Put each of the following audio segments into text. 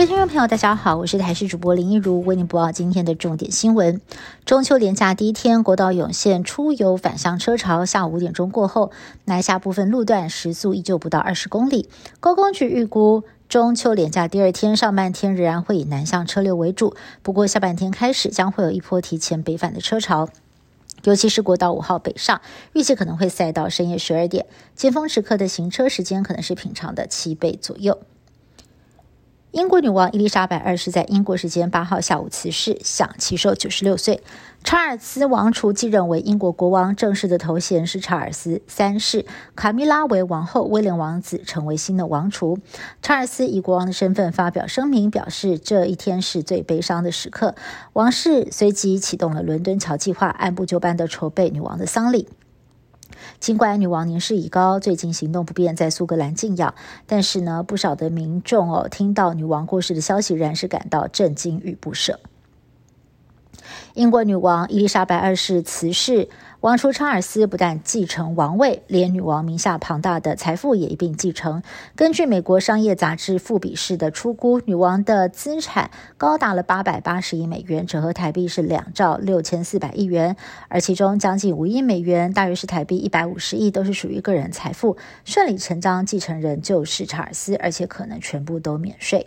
各位听众朋友，大家好，我是台视主播林一如，为您播报今天的重点新闻。中秋连假第一天，国道涌现出游返乡车潮，下午五点钟过后，南下部分路段时速依旧不到二十公里。高工局预估，中秋连假第二天上半天仍然会以南向车流为主，不过下半天开始将会有一波提前北返的车潮。尤其是国道五号北上，预计可能会塞到深夜十二点，尖峰时刻的行车时间可能是平常的七倍左右。英国女王伊丽莎白二世在英国时间八号下午辞世，享其寿九十六岁。查尔斯王储继任为英国国王，正式的头衔是查尔斯三世。卡米拉为王后，威廉王子成为新的王储。查尔斯以国王的身份发表声明，表示这一天是最悲伤的时刻。王室随即启动了伦敦桥计划，按部就班的筹备女王的丧礼。尽管女王年事已高，最近行动不便，在苏格兰静养，但是呢，不少的民众哦，听到女王过世的消息，仍然是感到震惊与不舍。英国女王伊丽莎白二世辞世。王储查尔斯不但继承王位，连女王名下庞大的财富也一并继承。根据美国商业杂志《富比士》的出估，女王的资产高达了八百八十亿美元，折合台币是两兆六千四百亿元。而其中将近五亿美元，大约是台币一百五十亿，都是属于个人财富。顺理成章，继承人就是查尔斯，而且可能全部都免税。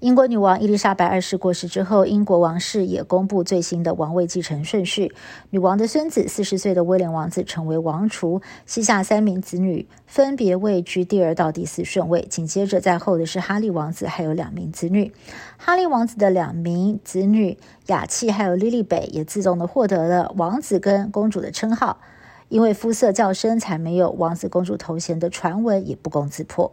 英国女王伊丽莎白二世过世之后，英国王室也公布最新的王位继承顺序。女王的孙子四十岁的威廉王子成为王储，膝下三名子女分别位居第二到第四顺位。紧接着在后的是哈利王子，还有两名子女。哈利王子的两名子女雅契还有莉莉北也自动的获得了王子跟公主的称号。因为肤色较深，才没有王子公主头衔的传闻也不攻自破。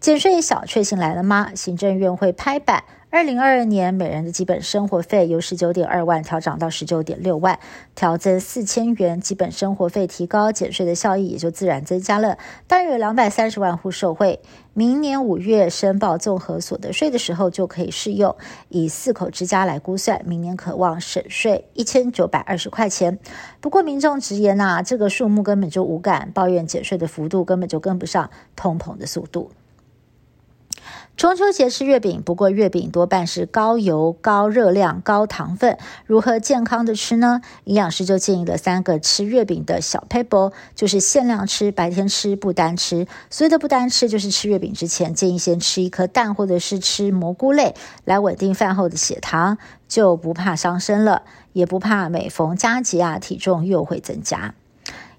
减税小确幸来了吗？行政院会拍板，二零二二年每人的基本生活费由十九点二万调涨到十九点六万，调增四千元。基本生活费提高，减税的效益也就自然增加了。大约有两百三十万户受惠。明年五月申报综合所得税的时候就可以适用。以四口之家来估算，明年可望省税一千九百二十块钱。不过民众直言呐，这个数目根本就无感，抱怨减税的幅度根本就跟不上通膨的速度。中秋节吃月饼，不过月饼多半是高油、高热量、高糖分，如何健康的吃呢？营养师就建议了三个吃月饼的小 paper，就是限量吃，白天吃，不单吃。所谓的不单吃，就是吃月饼之前建议先吃一颗蛋，或者是吃蘑菇类，来稳定饭后的血糖，就不怕伤身了，也不怕每逢佳节啊体重又会增加。